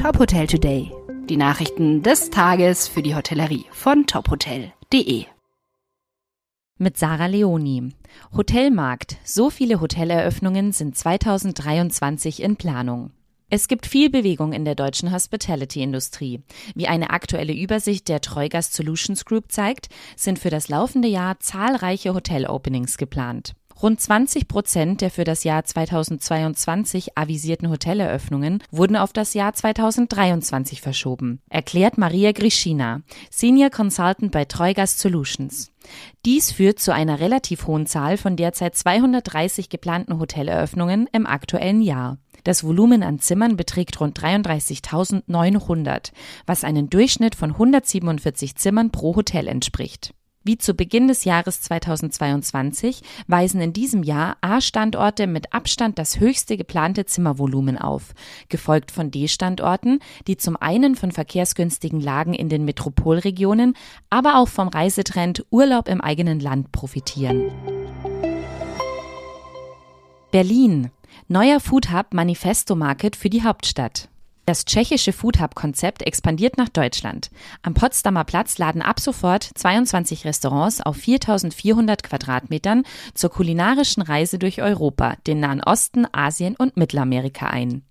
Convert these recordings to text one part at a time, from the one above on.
Top Hotel Today. Die Nachrichten des Tages für die Hotellerie von tophotel.de. Mit Sarah Leoni. Hotelmarkt. So viele Hoteleröffnungen sind 2023 in Planung. Es gibt viel Bewegung in der deutschen Hospitality-Industrie. Wie eine aktuelle Übersicht der Treugast Solutions Group zeigt, sind für das laufende Jahr zahlreiche Hotel-Openings geplant. Rund 20 Prozent der für das Jahr 2022 avisierten Hoteleröffnungen wurden auf das Jahr 2023 verschoben, erklärt Maria Grischina, Senior Consultant bei Treugast Solutions. Dies führt zu einer relativ hohen Zahl von derzeit 230 geplanten Hoteleröffnungen im aktuellen Jahr. Das Volumen an Zimmern beträgt rund 33.900, was einen Durchschnitt von 147 Zimmern pro Hotel entspricht. Wie zu Beginn des Jahres 2022 weisen in diesem Jahr A-Standorte mit Abstand das höchste geplante Zimmervolumen auf, gefolgt von D-Standorten, die zum einen von verkehrsgünstigen Lagen in den Metropolregionen, aber auch vom Reisetrend Urlaub im eigenen Land profitieren. Berlin Neuer Food Hub Manifesto Market für die Hauptstadt. Das tschechische Food Hub Konzept expandiert nach Deutschland. Am Potsdamer Platz laden ab sofort 22 Restaurants auf 4400 Quadratmetern zur kulinarischen Reise durch Europa, den Nahen Osten, Asien und Mittelamerika ein.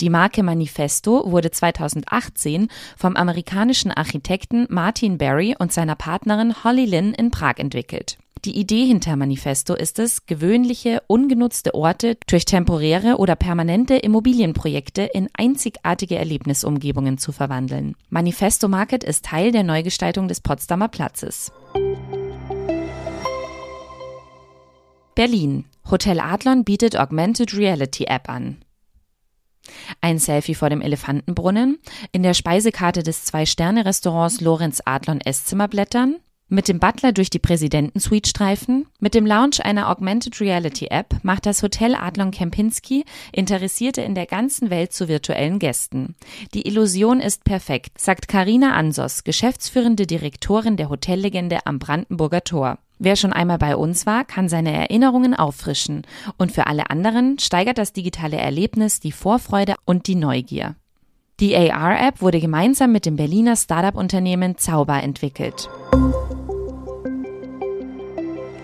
Die Marke Manifesto wurde 2018 vom amerikanischen Architekten Martin Berry und seiner Partnerin Holly Lynn in Prag entwickelt. Die Idee hinter Manifesto ist es, gewöhnliche, ungenutzte Orte durch temporäre oder permanente Immobilienprojekte in einzigartige Erlebnisumgebungen zu verwandeln. Manifesto Market ist Teil der Neugestaltung des Potsdamer Platzes. Berlin. Hotel Adlon bietet Augmented Reality App an. Ein Selfie vor dem Elefantenbrunnen, in der Speisekarte des Zwei-Sterne-Restaurants Lorenz Adlon Esszimmer blättern, mit dem Butler durch die Präsidentensuite streifen, mit dem Launch einer Augmented Reality App macht das Hotel Adlon Kempinski Interessierte in der ganzen Welt zu virtuellen Gästen. Die Illusion ist perfekt, sagt Karina Ansos, geschäftsführende Direktorin der Hotellegende am Brandenburger Tor. Wer schon einmal bei uns war, kann seine Erinnerungen auffrischen und für alle anderen steigert das digitale Erlebnis die Vorfreude und die Neugier. Die AR-App wurde gemeinsam mit dem Berliner Startup-Unternehmen Zauber entwickelt.